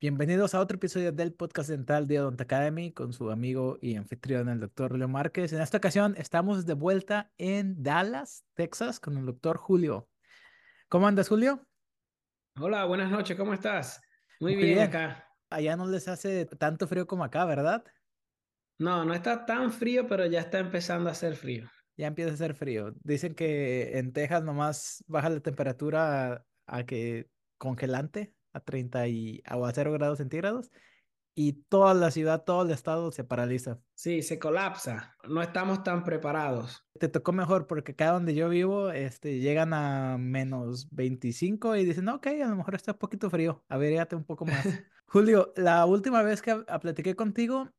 Bienvenidos a otro episodio del podcast dental de Odont Academy con su amigo y anfitrión, el doctor Julio Márquez. En esta ocasión estamos de vuelta en Dallas, Texas, con el doctor Julio. ¿Cómo andas, Julio? Hola, buenas noches, ¿cómo estás? Muy, bien, acá. Allá no les hace tanto frío como acá, ¿verdad? No, no está tan frío, pero ya está empezando a hacer frío. Ya empieza a hacer frío. Dicen que en Texas nomás baja la temperatura a, a que congelante a 30 y a 0 grados centígrados y toda la ciudad, todo el estado se paraliza. Sí, se colapsa. No estamos tan preparados. Te tocó mejor porque acá donde yo vivo, este, llegan a menos 25 y dicen, ok, a lo mejor está un poquito frío, averíate un poco más. Julio, la última vez que platiqué contigo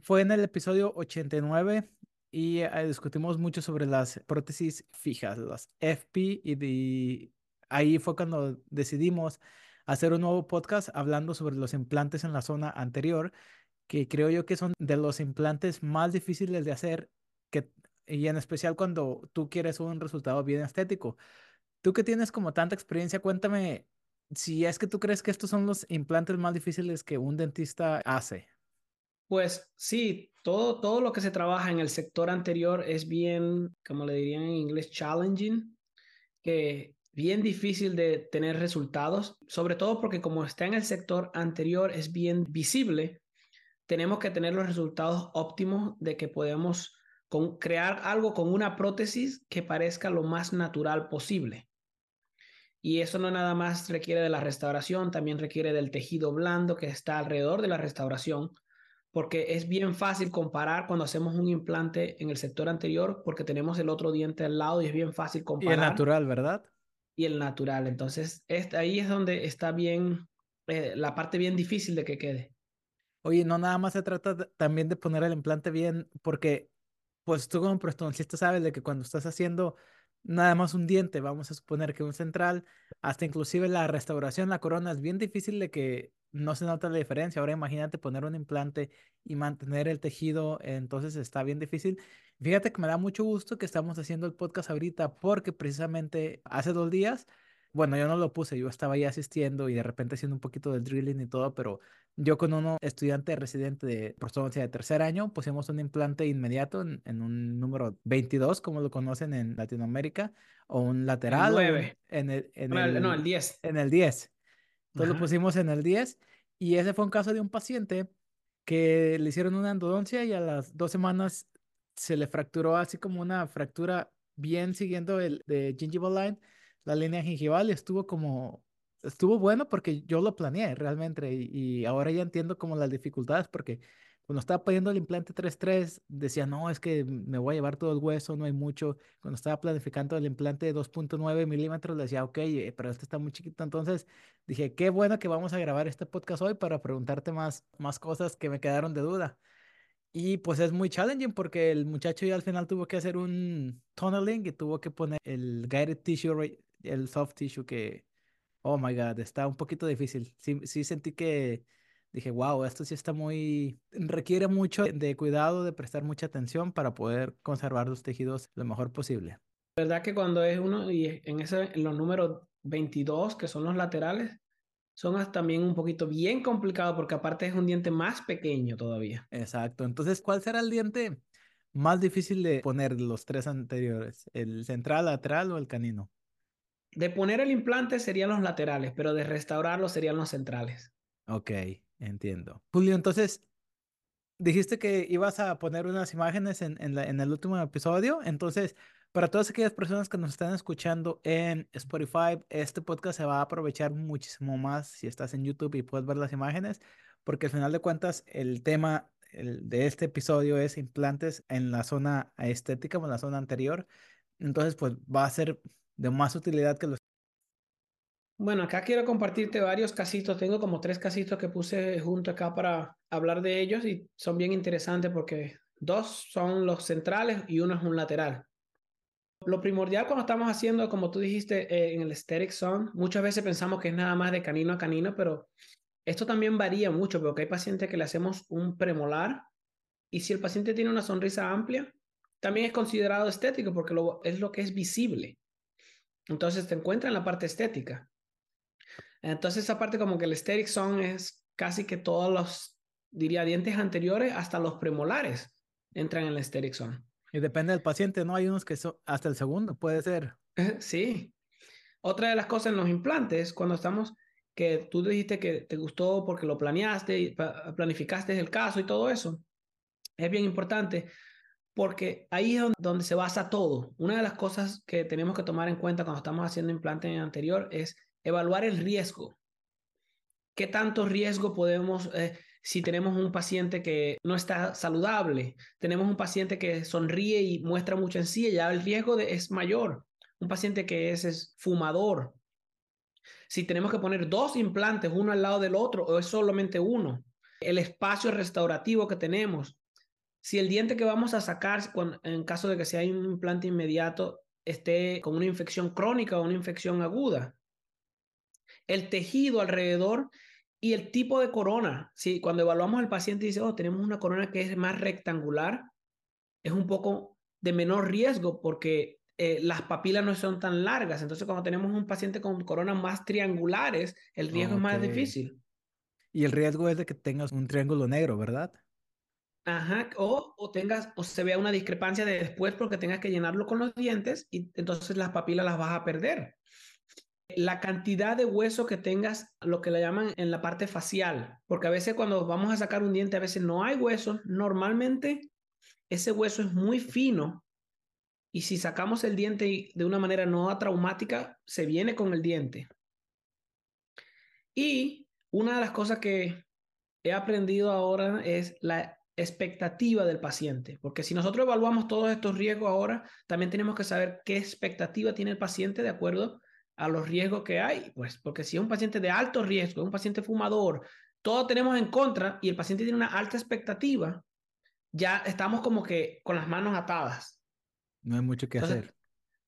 fue en el episodio 89 y eh, discutimos mucho sobre las prótesis fijas, las FP, y de... ahí fue cuando decidimos hacer un nuevo podcast hablando sobre los implantes en la zona anterior, que creo yo que son de los implantes más difíciles de hacer, y en especial cuando tú quieres un resultado bien estético. Tú que tienes como tanta experiencia, cuéntame si es que tú crees que estos son los implantes más difíciles que un dentista hace. Pues sí, todo, todo lo que se trabaja en el sector anterior es bien, como le dirían en inglés, challenging, que bien difícil de tener resultados, sobre todo porque como está en el sector anterior es bien visible, tenemos que tener los resultados óptimos de que podemos crear algo con una prótesis que parezca lo más natural posible. Y eso no nada más requiere de la restauración, también requiere del tejido blando que está alrededor de la restauración, porque es bien fácil comparar cuando hacemos un implante en el sector anterior, porque tenemos el otro diente al lado y es bien fácil comparar. Y es natural, ¿verdad? Y el natural. Entonces, ahí es donde está bien, eh, la parte bien difícil de que quede. Oye, no nada más se trata también de poner el implante bien, porque pues tú como prostodoncista sabes de que cuando estás haciendo nada más un diente, vamos a suponer que un central, hasta inclusive la restauración, la corona, es bien difícil de que no se nota la diferencia. Ahora imagínate poner un implante y mantener el tejido, entonces está bien difícil. Fíjate que me da mucho gusto que estamos haciendo el podcast ahorita porque precisamente hace dos días, bueno, yo no lo puse, yo estaba ahí asistiendo y de repente haciendo un poquito del drilling y todo, pero yo con uno estudiante residente de prostodoncia de tercer año pusimos un implante inmediato en, un número 22, como lo conocen en Latinoamérica, o un lateral. El 9. En el, en el, no, el 10. En el 10. Entonces lo pusimos en el 10 y ese fue un caso de un paciente que le hicieron una endodoncia y a las dos semanas se le fracturó así como una fractura bien siguiendo el de gingival line, la línea gingival y estuvo como, estuvo bueno porque yo lo planeé realmente y, ahora ya entiendo como las dificultades porque cuando estaba poniendo el implante 3.3, decía, no, es que me voy a llevar todo el hueso, no hay mucho. Cuando estaba planificando el implante de 2.9 milímetros, decía, ok, eh, pero este está muy chiquito. Entonces dije, qué bueno que vamos a grabar este podcast hoy para preguntarte más, más cosas que me quedaron de duda. Y pues es muy challenging porque el muchacho ya al final tuvo que hacer un tunneling y tuvo que poner el guided tissue, el soft tissue que, oh my God, está un poquito difícil. Sí, sí sentí que dije, wow, esto sí está muy, requiere mucho de cuidado, de prestar mucha atención para poder conservar los tejidos lo mejor posible. ¿Verdad que cuando es uno y en, ese, en los números 22, que son los laterales, son también un poquito bien complicados porque aparte es un diente más pequeño todavía. Exacto. Entonces, ¿cuál será el diente más difícil de poner los tres anteriores? ¿El central, lateral o el canino? De poner el implante serían los laterales, pero de restaurarlo serían los centrales. Ok, entiendo. Julio, entonces, dijiste que ibas a poner unas imágenes en, en, en el último episodio. Entonces, para todas aquellas personas que nos están escuchando en Spotify, este podcast se va a aprovechar muchísimo más si estás en YouTube y puedes ver las imágenes, porque al final de cuentas el tema de este episodio es implantes en la zona estética o en la zona anterior. Entonces, pues va a ser de más utilidad que los... Bueno, acá quiero compartirte varios casitos. Tengo como tres casitos que puse junto acá para hablar de ellos y son bien interesantes porque dos son los centrales y uno es un lateral. Lo primordial cuando estamos haciendo, como tú dijiste, eh, en el aesthetic zone, muchas veces pensamos que es nada más de canino a canino, pero esto también varía mucho, porque hay pacientes que le hacemos un premolar y si el paciente tiene una sonrisa amplia, también es considerado estético porque es lo que es visible. Entonces te encuentra en la parte estética. Entonces esa parte como que el aesthetic zone es casi que todos los, diría, dientes anteriores, hasta los premolares, entran en el aesthetic zone. Y depende del paciente, ¿no? Hay unos que son hasta el segundo, puede ser. Sí. Otra de las cosas en los implantes, cuando estamos, que tú dijiste que te gustó porque lo planeaste, planificaste el caso y todo eso, es bien importante porque ahí es donde se basa todo. Una de las cosas que tenemos que tomar en cuenta cuando estamos haciendo implante en anterior es evaluar el riesgo. ¿Qué tanto riesgo podemos, eh, si tenemos un paciente que no está saludable, tenemos un paciente que sonríe y muestra mucha encía, ya el riesgo es mayor. Un paciente que es, es fumador. Si tenemos que poner dos implantes uno al lado del otro o es solamente uno. El espacio restaurativo que tenemos, si el diente que vamos a sacar, en caso de que sea un implante inmediato, esté con una infección crónica o una infección aguda, el tejido alrededor y el tipo de corona. Si cuando evaluamos al paciente y dice, oh, tenemos una corona que es más rectangular, es un poco de menor riesgo porque eh, las papilas no son tan largas. Entonces, cuando tenemos un paciente con coronas más triangulares, el riesgo es más difícil. Y el riesgo es de que tengas un triángulo negro, ¿verdad? Ajá, o, o tengas, o se vea una discrepancia de después porque tengas que llenarlo con los dientes y entonces las papilas las vas a perder. La cantidad de hueso que tengas, lo que le llaman en la parte facial, porque a veces cuando vamos a sacar un diente, a veces no hay hueso, normalmente ese hueso es muy fino y si sacamos el diente de una manera no traumática, se viene con el diente. Y una de las cosas que he aprendido ahora es la expectativa del paciente, porque si nosotros evaluamos todos estos riesgos ahora, también tenemos que saber qué expectativa tiene el paciente de acuerdo a los riesgos que hay, pues porque si es un paciente de alto riesgo, un paciente fumador, todo tenemos en contra y el paciente tiene una alta expectativa, ya estamos como que con las manos atadas. No hay mucho que hacer.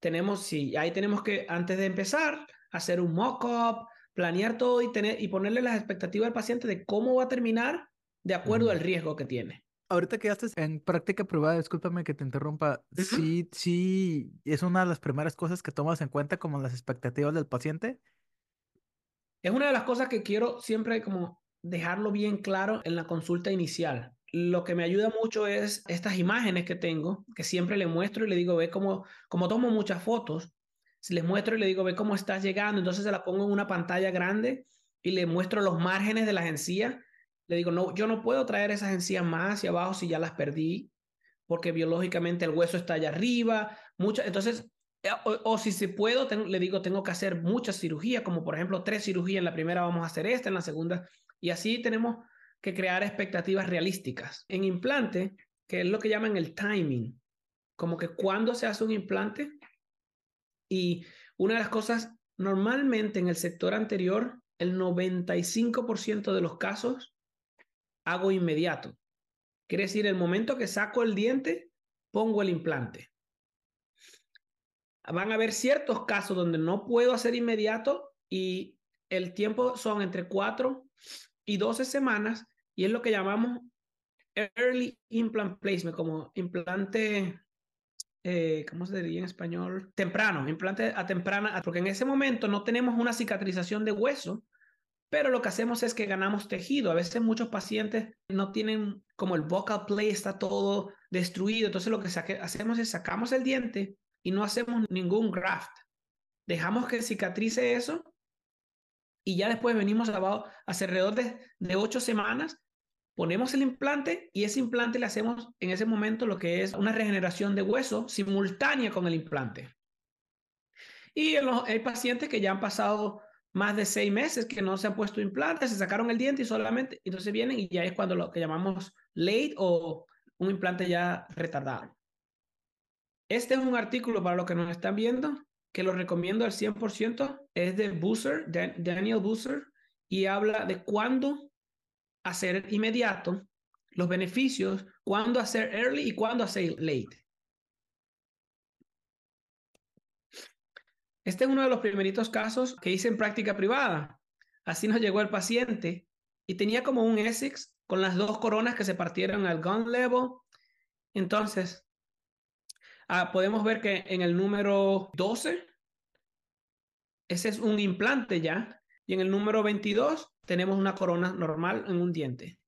Tenemos, sí, ahí tenemos que, antes de empezar, hacer un mock-up, planear todo y, tener, y ponerle las expectativas al paciente de cómo va a terminar de acuerdo al riesgo que tiene. Ahorita que ya estás en práctica privada, discúlpame que te interrumpa, sí, sí, es una de las primeras cosas que tomas en cuenta como las expectativas del paciente. Es una de las cosas que quiero siempre como dejarlo bien claro en la consulta inicial. Lo que me ayuda mucho es estas imágenes que tengo, que siempre le muestro y le digo, ve cómo, como tomo muchas fotos, les muestro y le digo, ve cómo estás llegando, entonces se la pongo en una pantalla grande y le muestro los márgenes de las encías le digo, no, yo no puedo traer esas encías más hacia abajo si ya las perdí, porque biológicamente el hueso está allá arriba. Mucha, entonces, eh, o, si se puedo, le digo, tengo que hacer muchas cirugías, como por ejemplo tres cirugías. En la primera vamos a hacer esta, en la segunda. Y así tenemos que crear expectativas realísticas. En implante, que es lo que llaman el timing, como que cuando se hace un implante. Y una de las cosas, normalmente en el sector anterior, el 95% de los casos hago inmediato. Quiere decir, el momento que saco el diente, pongo el implante. Van a haber ciertos casos donde no puedo hacer inmediato y el tiempo son entre 4 y 12 semanas y es lo que llamamos early implant placement, como implante, eh, ¿cómo se diría en español? Temprano, implante a temprana, porque en ese momento no tenemos una cicatrización de hueso, pero lo que hacemos es que ganamos tejido. A veces muchos pacientes no tienen como el vocal play está todo destruido. Entonces lo que hacemos es sacamos el diente y no hacemos ningún graft. Dejamos que cicatrice eso y ya después venimos abajo hace alrededor de, de ocho semanas. Ponemos el implante y ese implante le hacemos en ese momento lo que es una regeneración de hueso simultánea con el implante. Y hay pacientes que ya han pasado más de seis meses que no se han puesto implantes, se sacaron el diente y solamente, entonces vienen y ya es cuando lo que llamamos late o un implante ya retardado. Este es un artículo para los que nos están viendo, que lo recomiendo al 100%, es de Busser, Daniel Busser, y habla de cuándo hacer inmediato, los beneficios, cuándo hacer early y cuándo hacer late. Este es uno de los primeritos casos que hice en práctica privada. Así nos llegó el paciente y tenía como un Essex con las dos coronas que se partieron al gun level. Entonces, ah, podemos ver que en el número 12, ese es un implante ya, y en el número 22 tenemos una corona normal en un diente.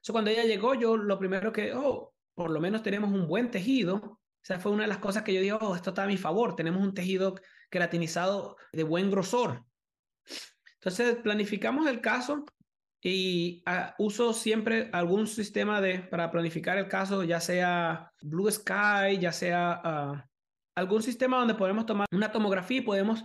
So, cuando ella llegó, yo lo primero que, oh, por lo menos tenemos un buen tejido. Sea, fue una de las cosas que yo digo, oh, esto está a mi favor. Tenemos un tejido queratinizado de buen grosor. Entonces, planificamos el caso y uh, uso siempre algún sistema de, para planificar el caso, ya sea Blue Sky, ya sea uh, algún sistema donde podemos tomar una tomografía y podemos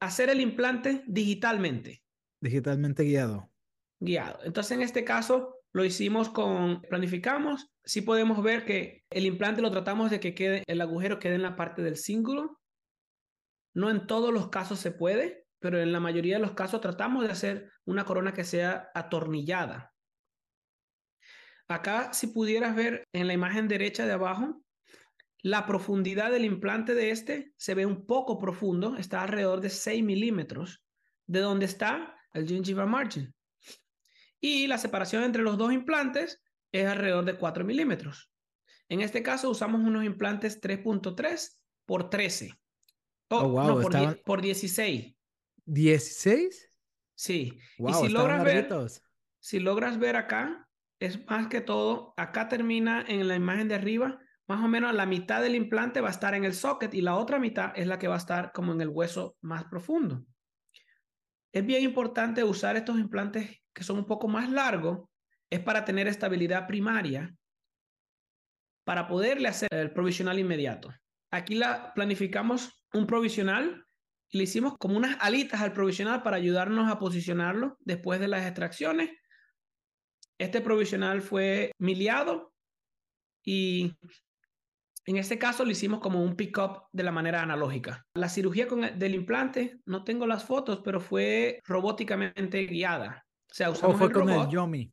hacer el implante digitalmente. Digitalmente guiado. Guiado. Entonces, en este caso, lo hicimos con, planificamos, sí podemos ver que el implante lo tratamos de que quede, el agujero quede en la parte del cíngulo. No en todos los casos se puede, pero en la mayoría de los casos tratamos de hacer una corona que sea atornillada. Acá, si pudieras ver en la imagen derecha de abajo, la profundidad del implante de este se ve un poco profundo, está alrededor de 6 milímetros, de donde está el gingival margin. Y la separación entre los dos implantes es alrededor de 4 milímetros. En este caso usamos unos implantes 3.3 por 13. Oh, wow, por, por 16. ¿16? Sí. y si logras, ver, si logras ver acá, es más que todo, acá termina en la imagen de arriba, más o menos la mitad del implante va a estar en el socket y la otra mitad es la que va a estar como en el hueso más profundo. Es bien importante usar estos implantes que son un poco más largos, es para tener estabilidad primaria, para poderle hacer el provisional inmediato. Aquí la planificamos un provisional le hicimos como unas alitas al provisional para ayudarnos a posicionarlo después de las extracciones. Este provisional fue miliado y en este caso lo hicimos como un pick-up de la manera analógica. La cirugía con del implante, no tengo las fotos, pero fue robóticamente guiada. O sea, usamos fue con el Yomi.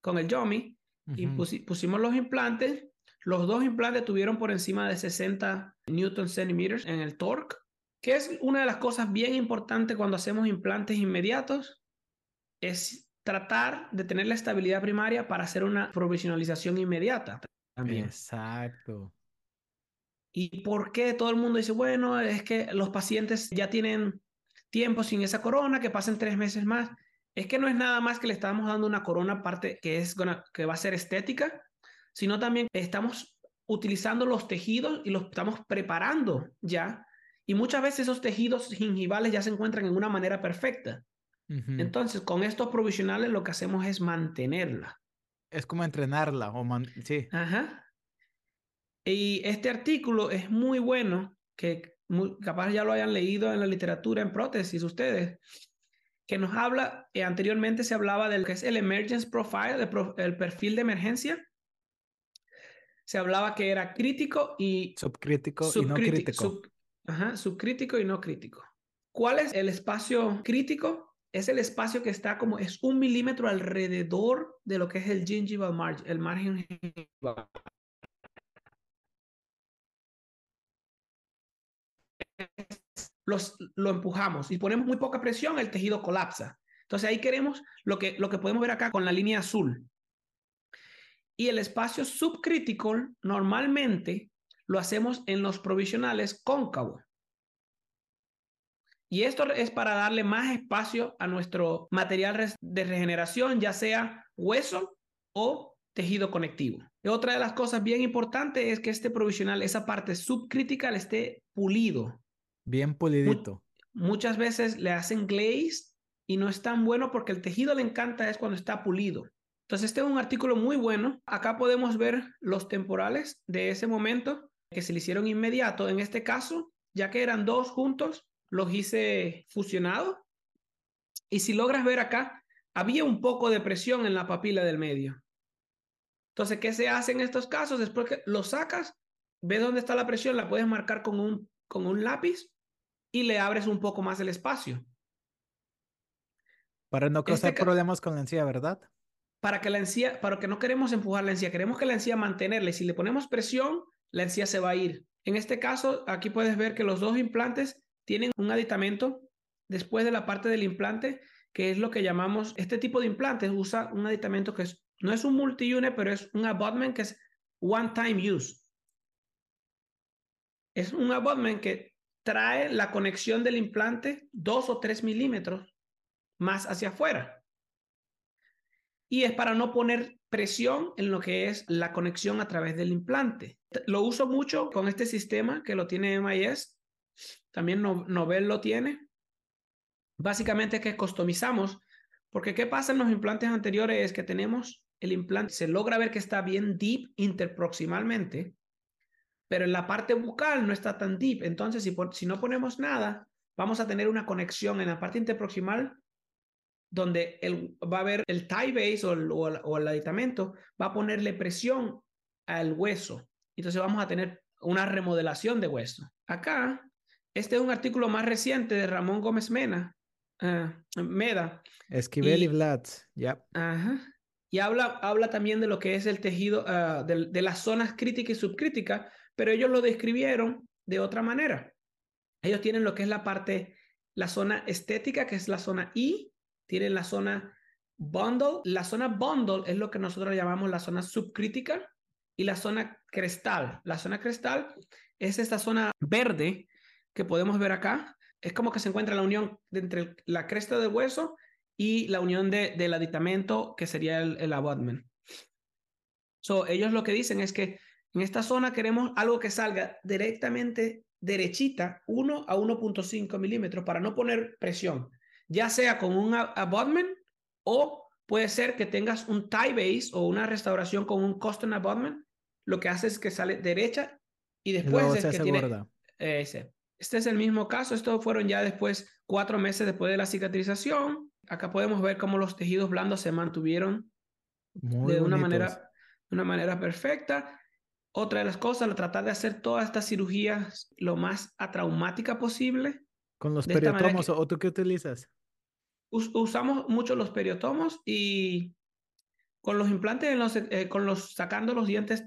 Con el Yomi. Y pusimos los implantes. Los dos implantes tuvieron por encima de 60 newton centimeters en el torque que es una de las cosas bien importantes cuando hacemos implantes inmediatos, es tratar de tener la estabilidad primaria para hacer una provisionalización inmediata. También. Exacto. ¿Y por qué todo el mundo dice, bueno, es que los pacientes ya tienen tiempo sin esa corona, que pasen tres meses más? Es que no es nada más que le estamos dando una corona aparte que, es que va a ser estética, sino también estamos utilizando los tejidos y los estamos preparando ya y muchas veces esos tejidos gingivales ya se encuentran en una manera perfecta. Entonces, con estos provisionales lo que hacemos es mantenerla. Es como entrenarla o sí. Ajá. Y este artículo es muy bueno, que capaz ya lo hayan leído en la literatura en prótesis ustedes, que nos habla, eh, anteriormente se hablaba del que es el emergence profile, el, perfil de emergencia. Se hablaba que era crítico y subcrítico, y no crítico. Ajá, subcrítico y no crítico. ¿Cuál es el espacio crítico? Es el espacio que está como, es un milímetro alrededor de lo que es el gingival margin, el margen gingival. Los, lo empujamos y ponemos muy poca presión, el tejido colapsa. Entonces ahí queremos lo que, lo que podemos ver acá con la línea azul. Y el espacio subcrítico normalmente lo hacemos en los provisionales cóncavo. Y esto es para darle más espacio a nuestro material de regeneración, ya sea hueso o tejido conectivo. Otra de las cosas bien importantes es que este provisional, esa parte subcrítica, esté pulido. Bien pulidito. muchas veces le hacen glaze y no es tan bueno porque el tejido le encanta es cuando está pulido. Entonces, este es un artículo muy bueno. Acá podemos ver los temporales de ese momento que se le hicieron inmediato. En este caso, ya que eran dos juntos, los hice fusionados. Y si logras ver acá, había un poco de presión en la papila del medio. Entonces, ¿qué se hace en estos casos? Después que lo sacas, ves dónde está la presión, la puedes marcar con un, con un lápiz y le abres un poco más el espacio. Para no causar este problemas con la encía, ¿verdad? Para que la encía, para que no queremos empujar la encía, queremos que la encía mantenerla. Y si le ponemos presión, la encía se va a ir. En este caso, aquí puedes ver que los dos implantes tienen un aditamento después de la parte del implante, que es lo que llamamos, este tipo de implantes usa un aditamento que es, no es un multi-unit, pero es un abutment que es one time use. Es un abutment que trae la conexión del implante dos o tres milímetros más hacia afuera. Y es para no poner presión en lo que es la conexión a través del implante. Lo uso mucho con este sistema que lo tiene MIS. También Nobel lo tiene. Básicamente es que customizamos, porque ¿qué pasa en los implantes anteriores? Es que tenemos el implante, se logra ver que está bien deep interproximalmente, pero en la parte bucal no está tan deep. Entonces, si, si no ponemos nada, vamos a tener una conexión en la parte interproximal donde el, va a haber el tie base o el, o el aditamento, va a ponerle presión al hueso. Entonces vamos a tener una remodelación de hueso. Acá, este es un artículo más reciente de Ramón Gómez Mena, uh, Meda. Esquivel y, Vlad, ya. Ajá. Y habla, habla también de lo que es el tejido, uh, de, de, las zonas críticas y subcríticas, pero ellos lo describieron de otra manera. Ellos tienen lo que es la parte, la zona estética, que es la zona I, tienen la zona bundle. La zona bundle es lo que nosotros llamamos la zona subcrítica y la zona crestal. La zona crestal es esta zona verde que podemos ver acá. Es como que se encuentra la unión entre la cresta del hueso y la unión de, del aditamento que sería el, el abutment. So, ellos lo que dicen es que en esta zona queremos algo que salga directamente derechita, 1 a 1.5 milímetros, para no poner presión, ya sea con un abutment o puede ser que tengas un tie base o una restauración con un custom abutment. Lo que hace es que sale derecha y después es que tiene ese. Este es el mismo caso. Estos fueron ya después, cuatro meses después de la cicatrización. Acá podemos ver cómo los tejidos blandos se mantuvieron de una manera, una manera perfecta. Otra de las cosas, tratar de hacer todas estas cirugías lo más atraumática posible. ¿Con los periotomos o tú qué utilizas? usamos mucho los periotomos y con los implantes, los, eh, con los sacando los dientes,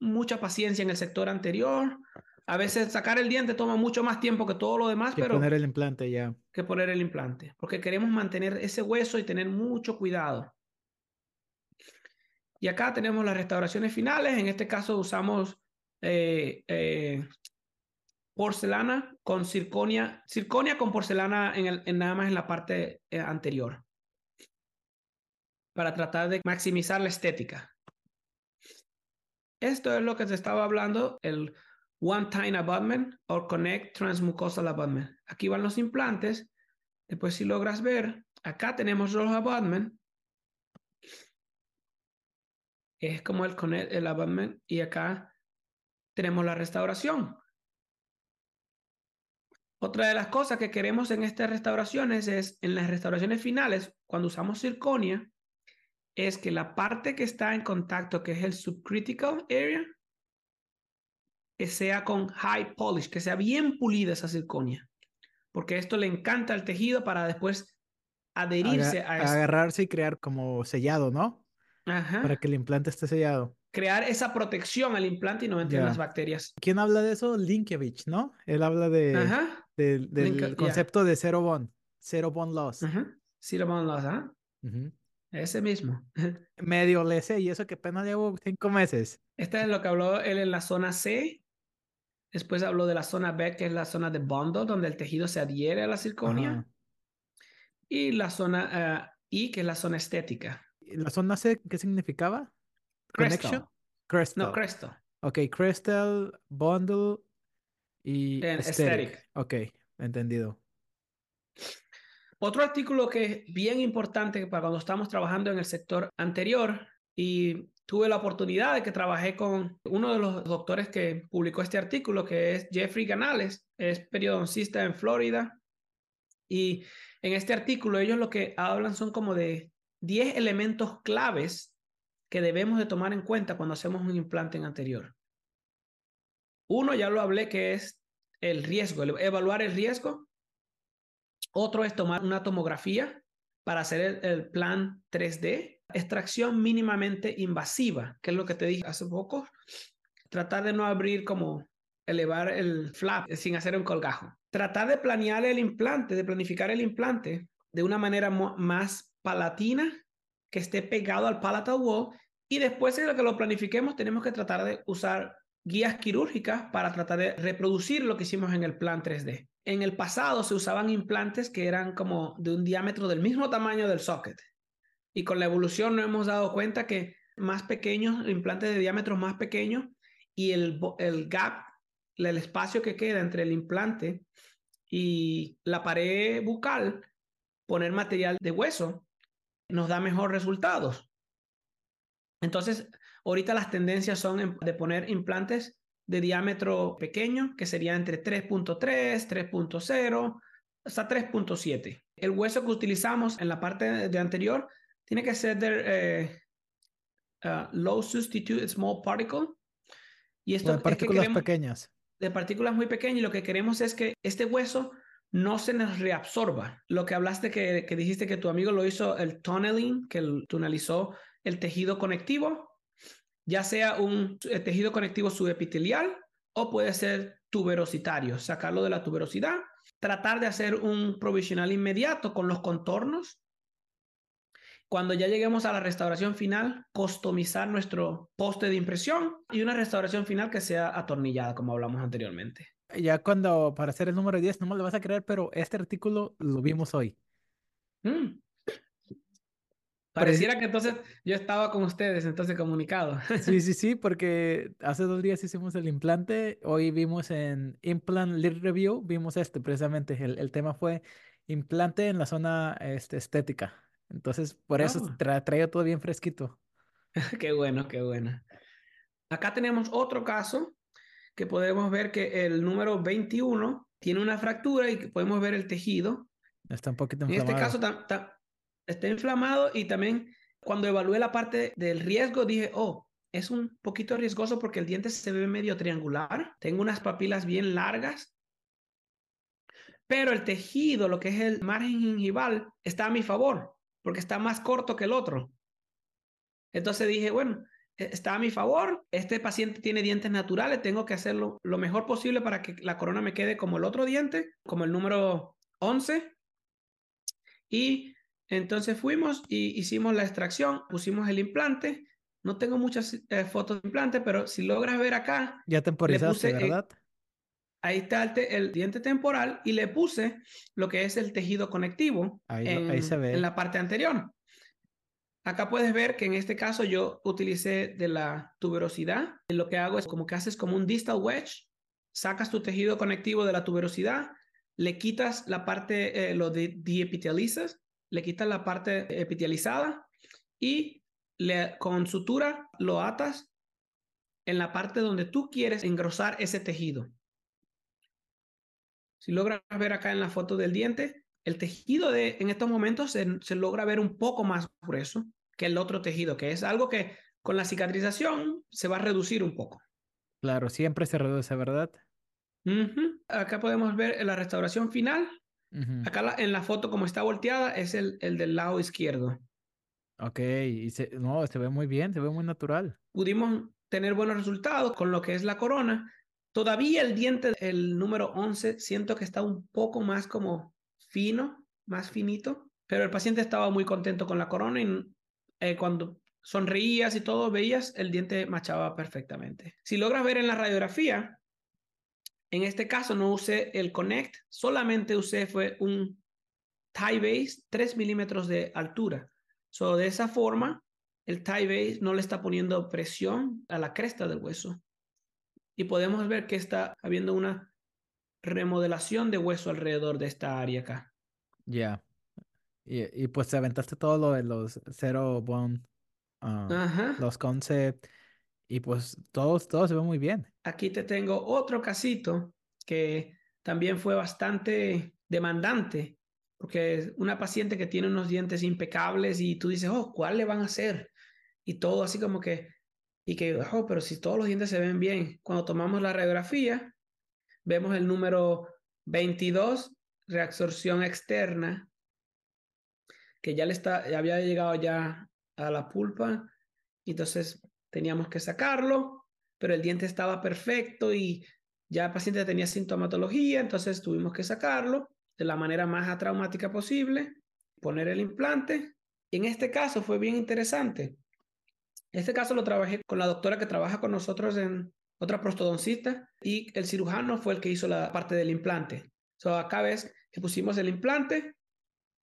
mucha paciencia en el sector anterior. A veces sacar el diente toma mucho más tiempo que todo lo demás, que pero... poner el implante ya. Que poner el implante, porque queremos mantener ese hueso y tener mucho cuidado. Y acá tenemos las restauraciones finales. En este caso usamos eh, eh, porcelana con circonia, circonia con porcelana en, nada más en la parte eh, anterior. Para tratar de maximizar la estética. Esto es lo que se estaba hablando, el one-time abutment o connect transmucosal abutment. Aquí van los implantes. Después si logras ver, acá tenemos los abutment es como el, el abutment y acá tenemos la restauración. Otra de las cosas que queremos en estas restauraciones es, en las restauraciones finales, cuando usamos circonia, es que la parte que está en contacto, que es el subcritical area, que sea con high polish, que sea bien pulida esa circonia, porque esto le encanta al tejido para después adherirse a Agarrarse y crear como sellado, ¿no? Para que el implante esté sellado. Crear esa protección al implante y no entren las bacterias. ¿Quién habla de eso? Linkiewicz, ¿no? Él habla de, del concepto de zero bond, zero bond loss. Zero bond loss, ¿ah? Ese mismo. Medio le sé, y eso que apenas llevo cinco meses. Este es lo que habló él en la zona C. Después habló de la zona B, que es la zona de bundle, donde el tejido se adhiere a la circonia. Y la zona uh, I, que es la zona estética. ¿La zona C qué significaba? Connection. Crystal. No, crystal. Ok, crystal, bundle y aesthetic. Ok, entendido. Otro artículo que es bien importante para cuando estamos trabajando en el sector anterior y tuve la oportunidad de que trabajé con uno de los doctores que publicó este artículo, que es Jeffrey Canales, es periodoncista en Florida. Y en este artículo ellos lo que hablan son como de 10 elementos claves que debemos de tomar en cuenta cuando hacemos un implante en anterior. Uno, ya lo hablé, que es el riesgo, evaluar el riesgo. Otro es tomar una tomografía para hacer el, plan 3D. Extracción mínimamente invasiva, que es lo que te dije hace poco. Tratar de no abrir como elevar el flap sin hacer un colgajo. Tratar de planear el implante, de planificar el implante de una manera más palatina que esté pegado al palatal wall y después de que lo planifiquemos tenemos que tratar de usar guías quirúrgicas para tratar de reproducir lo que hicimos en el plan 3D. En el pasado se usaban implantes que eran como de un diámetro del mismo tamaño del socket. Y con la evolución nos hemos dado cuenta que más pequeños, implantes de diámetro más pequeños y el, el gap, el espacio que queda entre el implante y la pared bucal, poner material de hueso, nos da mejores resultados. Entonces, ahorita las tendencias son de poner implantes de diámetro pequeño, que sería entre 3.3, 3.0, hasta 3.7. El hueso que utilizamos en la parte de anterior tiene que ser de eh, uh, low substitute small particle. Y esto de partículas pequeñas. De partículas muy pequeñas. Y lo que queremos es que este hueso no se nos reabsorba. Lo que hablaste que, dijiste que tu amigo lo hizo el tunneling, que tunelizó el tejido conectivo, ya sea un tejido conectivo subepitelial o puede ser tuberositario, sacarlo de la tuberosidad, tratar de hacer un provisional inmediato con los contornos. Cuando ya lleguemos a la restauración final, customizar nuestro poste de impresión y una restauración final que sea atornillada, como hablamos anteriormente. Ya cuando, para hacer el número 10, no me lo vas a creer, pero este artículo lo vimos hoy. Mm. Pareciera que entonces yo estaba con ustedes, entonces comunicado. Sí, sí, sí, porque hace dos días hicimos el implante, hoy vimos en Implant Lead Review, vimos este precisamente, el, el tema fue implante en la zona este, estética. Entonces, por eso oh. tra traigo todo bien fresquito. qué bueno, qué bueno. Acá tenemos otro caso que podemos ver que el número 21 tiene una fractura y podemos ver el tejido. Está un poquito inflamado. En este caso está inflamado y también cuando evalué la parte del riesgo dije, oh, es un poquito riesgoso porque el diente se ve medio triangular, tengo unas papilas bien largas, pero el tejido, lo que es el margen gingival, está a mi favor porque está más corto que el otro. Entonces dije, bueno, está a mi favor, este paciente tiene dientes naturales, tengo que hacerlo lo mejor posible para que la corona me quede como el otro diente, como el número 11. Y entonces fuimos y hicimos la extracción, pusimos el implante. No tengo muchas eh, fotos de implante, pero si logras ver acá. Ya temporizaste, eh, ¿verdad? ahí está el, diente temporal y le puse lo que es el tejido conectivo ahí se ve. en la parte anterior. Acá puedes ver que en este caso yo utilicé de la tuberosidad. Lo que hago es como que haces como un distal wedge, sacas tu tejido conectivo de la tuberosidad, le quitas la parte, eh, lo de diepitalizas, le quitas la parte epitalizada y le, con sutura lo atas en la parte donde tú quieres engrosar ese tejido. Si logras ver acá en la foto del diente, el tejido de, en estos momentos se, logra ver un poco más grueso que el otro tejido, que es algo que con la cicatrización se va a reducir un poco. Claro, siempre se reduce, ¿verdad? Acá podemos ver la restauración final. Acá en la foto como está volteada es el, el del lado izquierdo. Ok, y se, no, se ve muy bien, se ve muy natural. Pudimos tener buenos resultados con lo que es la corona. Todavía el diente, el número 11, siento que está un poco más como fino, más finito, pero el paciente estaba muy contento con la corona y eh, cuando sonreías y todo, veías, el diente machaba perfectamente. Si logras ver en la radiografía, en este caso no usé el Connect, solamente usé fue un tie base 3 milímetros de altura. So, de esa forma, el tie base no le está poniendo presión a la cresta del hueso. Y podemos ver que está habiendo una remodelación de hueso alrededor de esta área acá. Ya. Y, pues te aventaste todo lo de los cero bone, ah, los concept, y pues todo, todo se ve muy bien. Aquí te tengo otro casito que también fue bastante demandante, porque es una paciente que tiene unos dientes impecables y tú dices, oh, ¿cuál le van a hacer? Y todo así como que, y que, oh, pero si todos los dientes se ven bien, cuando tomamos la radiografía, Vemos el número 22, reabsorción externa, que ya le está, ya había llegado ya a la pulpa, entonces teníamos que sacarlo, pero el diente estaba perfecto y ya el paciente tenía sintomatología, entonces tuvimos que sacarlo de la manera más atraumática posible, poner el implante. En este caso fue bien interesante. Este caso lo trabajé con la doctora que trabaja con nosotros en otra prostodoncista, y el cirujano fue el que hizo la parte del implante. So, acá ves que pusimos el implante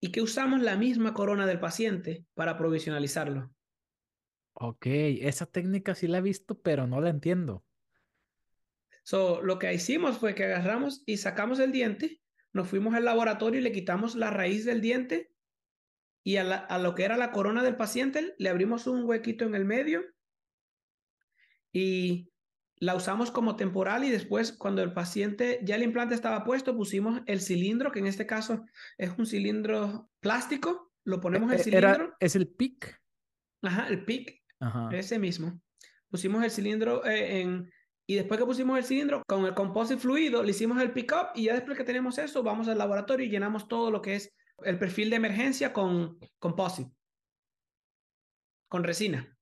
y que usamos la misma corona del paciente para provisionalizarlo. Ok, esa técnica sí la he visto, pero no la entiendo. So, lo que hicimos fue que agarramos y sacamos el diente, nos fuimos al laboratorio y le quitamos la raíz del diente y a, a lo que era la corona del paciente le abrimos un huequito en el medio y la usamos como temporal y después cuando el paciente ya el implante estaba puesto pusimos el cilindro que en este caso es un cilindro plástico lo ponemos el E- cilindro Era, ¿Es el PIC? ajá el PIC Ajá. ese mismo pusimos el cilindro eh, en y después que pusimos el cilindro con el composite fluido le hicimos el pick up y ya después que tenemos eso vamos al laboratorio y llenamos todo lo que es el perfil de emergencia con composite con resina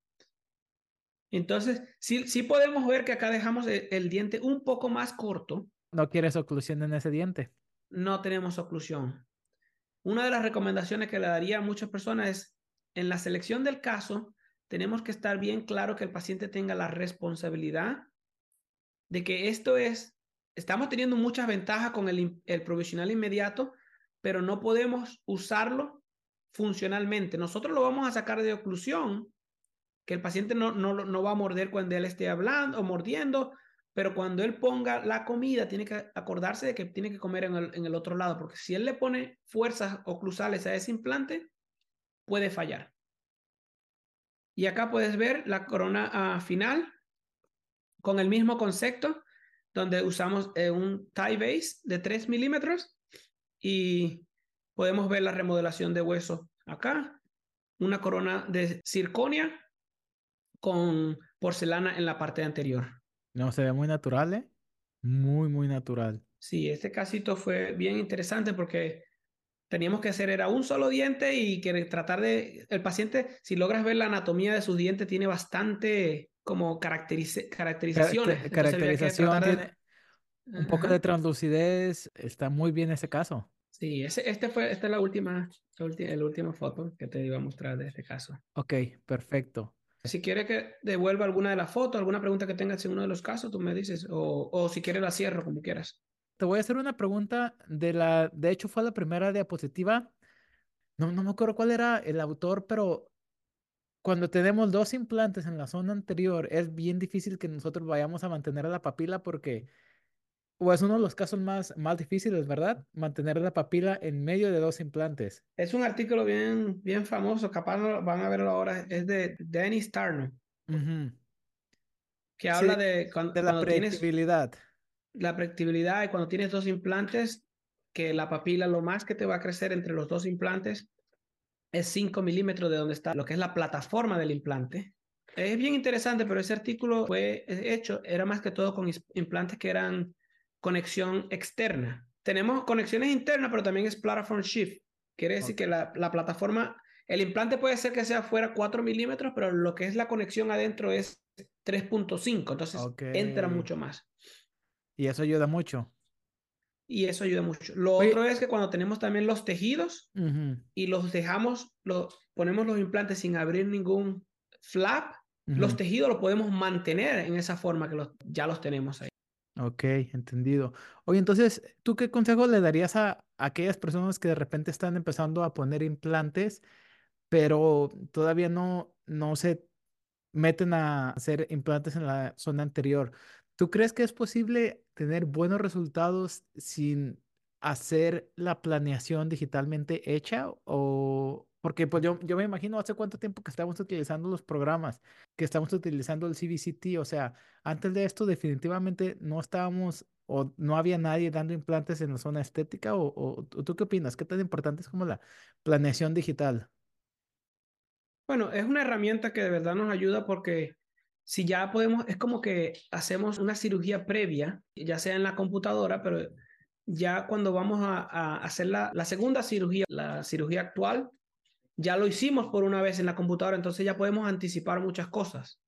entonces, sí, sí podemos ver que acá dejamos el, el diente un poco más corto, No quieres oclusión en ese diente. no tenemos oclusión. Una de las recomendaciones que le daría a muchas personas es, en la selección del caso, tenemos que estar bien claro que el paciente tenga la responsabilidad de que esto es, estamos teniendo muchas ventajas con el, el provisional inmediato, pero no podemos usarlo funcionalmente. Nosotros lo vamos a sacar de oclusión, que el paciente no, no, no va a morder cuando él esté hablando o mordiendo, pero cuando él ponga la comida, tiene que acordarse de que tiene que comer en el, en el otro lado, porque si él le pone fuerzas oclusales a ese implante, puede fallar. Y acá puedes ver la corona ah, final con el mismo concepto, donde usamos eh, un tie base de 3 milímetros y podemos ver la remodelación de hueso acá, una corona de circonia con porcelana en la parte anterior. No, se ve muy natural, ¿eh? Muy, muy natural. Sí, este casito fue bien interesante porque teníamos que hacer era un solo diente y que tratar de el paciente si logras ver la anatomía de sus dientes tiene bastante como caracterice- Ca- caracterizaciones. caracterización de- un poco de translucidez. Está muy bien ese caso. Sí, ese, este fue, esta es la última, la ulti- la última foto que te iba a mostrar de este caso. Ok, perfecto. Si quieres que devuelva alguna de las fotos, alguna pregunta que tengas en uno de los casos, tú me dices, o, si quieres la cierro, como quieras. Te voy a hacer una pregunta de la, de hecho fue la primera diapositiva. No, no me acuerdo cuál era el autor, pero cuando tenemos dos implantes en la zona anterior, es bien difícil que nosotros vayamos a mantener la papila porque, o es uno de los casos más, más difíciles, ¿verdad? Mantener la papila en medio de dos implantes. Es un artículo bien, bien famoso, capaz no van a verlo ahora, es de Danny Starno, Ujú. que Sí, habla de la cuando tienes predictibilidad. la predictibilidad y cuando tienes dos implantes, que la papila lo más que te va a crecer entre los dos implantes es 5 milímetros de donde está lo que es la plataforma del implante. Es bien interesante, pero ese artículo fue hecho, era más que todo con implantes que eran conexión externa. Tenemos conexiones internas, pero también es platform shift. Quiere decir que la, la plataforma, el implante puede ser que sea fuera 4 milímetros, pero lo que es la conexión adentro es 3.5, entonces entra mucho más. Y eso ayuda mucho. Y eso ayuda mucho. Lo Oye. otro es que cuando tenemos también los tejidos y los dejamos, los, ponemos los implantes sin abrir ningún flap, los tejidos los podemos mantener en esa forma que los, ya los tenemos ahí. Ok, entendido. Oye, entonces, ¿tú qué consejo le darías a, a aquellas personas que de repente están empezando a poner implantes, pero todavía no, no se meten a hacer implantes en la zona anterior? ¿Tú crees que es posible tener buenos resultados sin hacer la planeación digitalmente hecha? O porque pues yo, yo me imagino hace cuánto tiempo que estamos utilizando los programas, que estamos utilizando el CBCT, o sea, antes de esto definitivamente no estábamos o no había nadie dando implantes en la zona estética o, o- tú qué opinas? ¿Qué tan importante es como la planeación digital? Bueno, es una herramienta que de verdad nos ayuda porque si ya podemos, es como que hacemos una cirugía previa, ya sea en la computadora, pero ya cuando vamos a, a hacer la, la segunda cirugía, la cirugía actual, ya lo hicimos por una vez en la computadora, entonces ya podemos anticipar muchas cosas.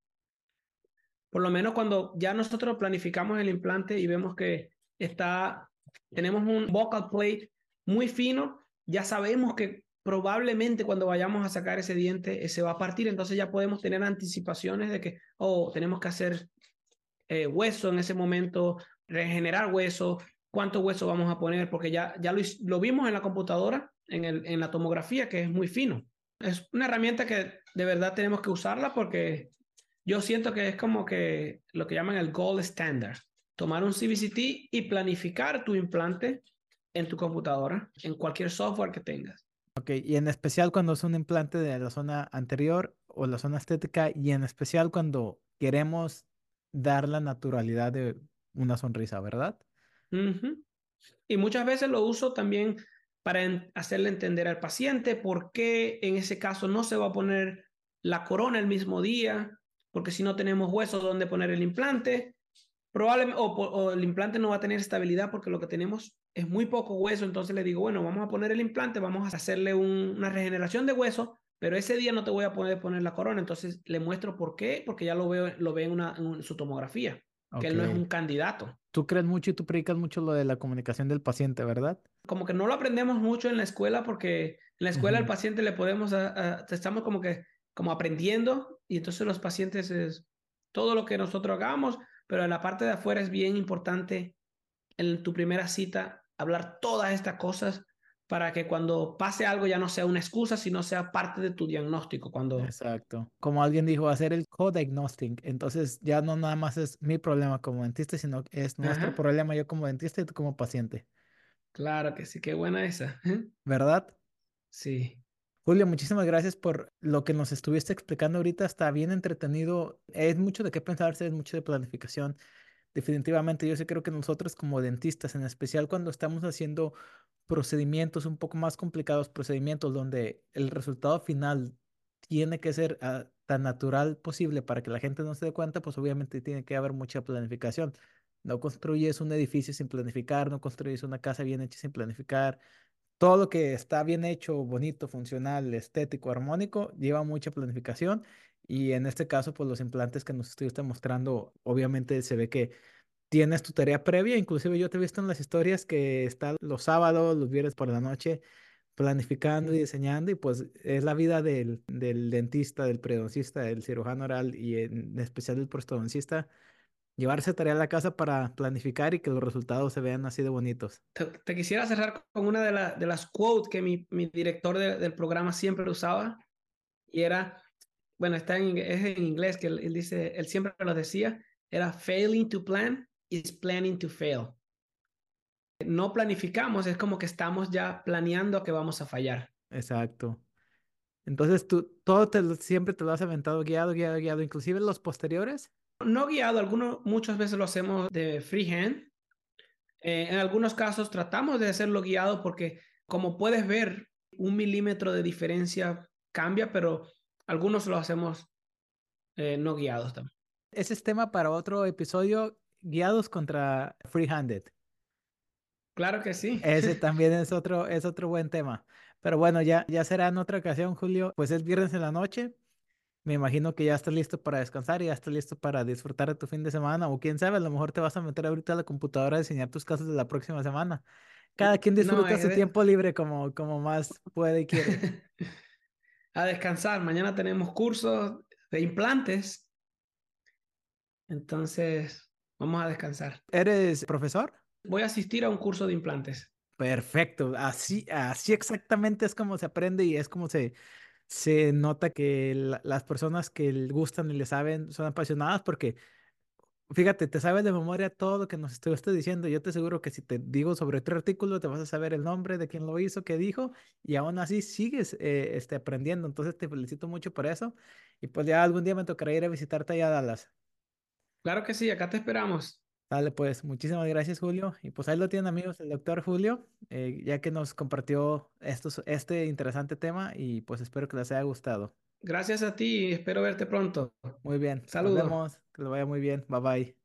Por lo menos cuando ya nosotros planificamos el implante y vemos que está, tenemos un vocal plate muy fino, ya sabemos que probablemente cuando vayamos a sacar ese diente se va a partir, entonces ya podemos tener anticipaciones de que, oh, tenemos que hacer eh, hueso en ese momento, regenerar hueso, cuánto hueso vamos a poner, porque ya, ya lo vimos en la computadora, en, el, en la tomografía, que es muy fino. Es una herramienta que de verdad tenemos que usarla porque yo siento que es como que lo que llaman el gold standard. Tomar un CBCT y planificar tu implante en tu computadora, en cualquier software que tengas. Ok, y en especial cuando es un implante de la zona anterior o la zona estética, y en especial cuando queremos dar la naturalidad de una sonrisa, ¿verdad? Y muchas veces lo uso también para hacerle entender al paciente por qué en ese caso no se va a poner la corona el mismo día, porque si no tenemos hueso donde poner el implante, probablemente o, el implante no va a tener estabilidad porque lo que tenemos es muy poco hueso, entonces le digo, bueno, vamos a poner el implante, vamos a hacerle una regeneración de hueso, pero ese día no te voy a poder poner la corona, entonces le muestro por qué, porque ya lo veo, lo ve en, una, en su tomografía, que él no es un candidato. Tú crees mucho y tú predicas mucho lo de la comunicación del paciente, ¿verdad? Como que no lo aprendemos mucho en la escuela porque en la escuela al paciente le podemos, estamos como que como aprendiendo y entonces los pacientes es todo lo que nosotros hagamos, pero en la parte de afuera es bien importante en tu primera cita hablar todas estas cosas para que cuando pase algo ya no sea una excusa, sino sea parte de tu diagnóstico. Cuando... Exacto. Como alguien dijo, hacer el co-diagnostic. Entonces ya no nada más es mi problema como dentista, sino es nuestro problema yo como dentista y tú como paciente. Claro que sí, qué buena esa. ¿Verdad? Sí. Julio, muchísimas gracias por lo que nos estuviste explicando ahorita. Está bien entretenido. Es mucho de qué pensarse, es mucho de planificación. Definitivamente, yo sí creo que nosotros como dentistas, en especial cuando estamos haciendo procedimientos un poco más complicados, procedimientos donde el resultado final tiene que ser ah, tan natural posible para que la gente no se dé cuenta, pues obviamente tiene que haber mucha planificación. No construyes un edificio sin planificar, no construyes una casa bien hecha sin planificar. Todo lo que está bien hecho, bonito, funcional, estético, armónico, lleva mucha planificación. Y en este caso, pues los implantes que nos estuviste mostrando, obviamente se ve que tienes tu tarea previa, inclusive yo te he visto en las historias que está los sábados, los viernes por la noche, planificando y diseñando, y pues es la vida del, del dentista, del periodoncista, del cirujano oral y en especial del prostodoncista, llevarse tarea a la casa para planificar y que los resultados se vean así de bonitos. Te, quisiera cerrar con una de, de las quotes que mi, mi director del programa siempre usaba, y era, bueno, está en, es en inglés, que él, él dice, él siempre lo decía, era failing to plan is planning to fail. No planificamos, es como que estamos ya planeando que vamos a fallar. Exacto. Entonces, tú todo te, siempre te lo has aventado guiado, guiado, guiado, inclusive los posteriores. No guiado, algunos muchas veces lo hacemos de freehand. Eh, en algunos casos tratamos de hacerlo guiado porque, como puedes ver, un milímetro de diferencia cambia, pero algunos lo hacemos eh, no guiados también. Ese es tema para otro episodio guiados contra free-handed. Claro que sí. Ese también es otro, es otro buen tema. Pero bueno, ya, ya será en otra ocasión, Julio. Pues es viernes en la noche. Me imagino que ya estás listo para descansar y ya estás listo para disfrutar de tu fin de semana. O quién sabe, a lo mejor te vas a meter ahorita a la computadora a diseñar tus casos de la próxima semana. Cada quien disfruta su tiempo libre como, como más puede y quiere. a descansar. Mañana tenemos cursos de implantes. Entonces, Vamos a descansar. ¿Eres profesor? Voy a asistir a un curso de implantes. Perfecto. Así, así exactamente es como se aprende y es como se, se nota que las personas que gustan y le saben son apasionadas porque, fíjate, te sabes de memoria todo lo que nos estuviste diciendo. Yo te aseguro que si te digo sobre otro artículo, te vas a saber el nombre de quien lo hizo, qué dijo, y aún así sigues eh, este, aprendiendo. Entonces te felicito mucho por eso. Y pues ya algún día me tocará ir a visitarte allá a Dallas. Claro que sí, acá te esperamos. Dale, pues, muchísimas gracias, Julio. Y pues ahí lo tienen, amigos, el doctor Julio, eh, ya que nos compartió estos, este interesante tema y pues espero que les haya gustado. Gracias a ti y espero verte pronto. Muy bien. Saludos. Nos vemos. Que vaya muy bien. Bye bye.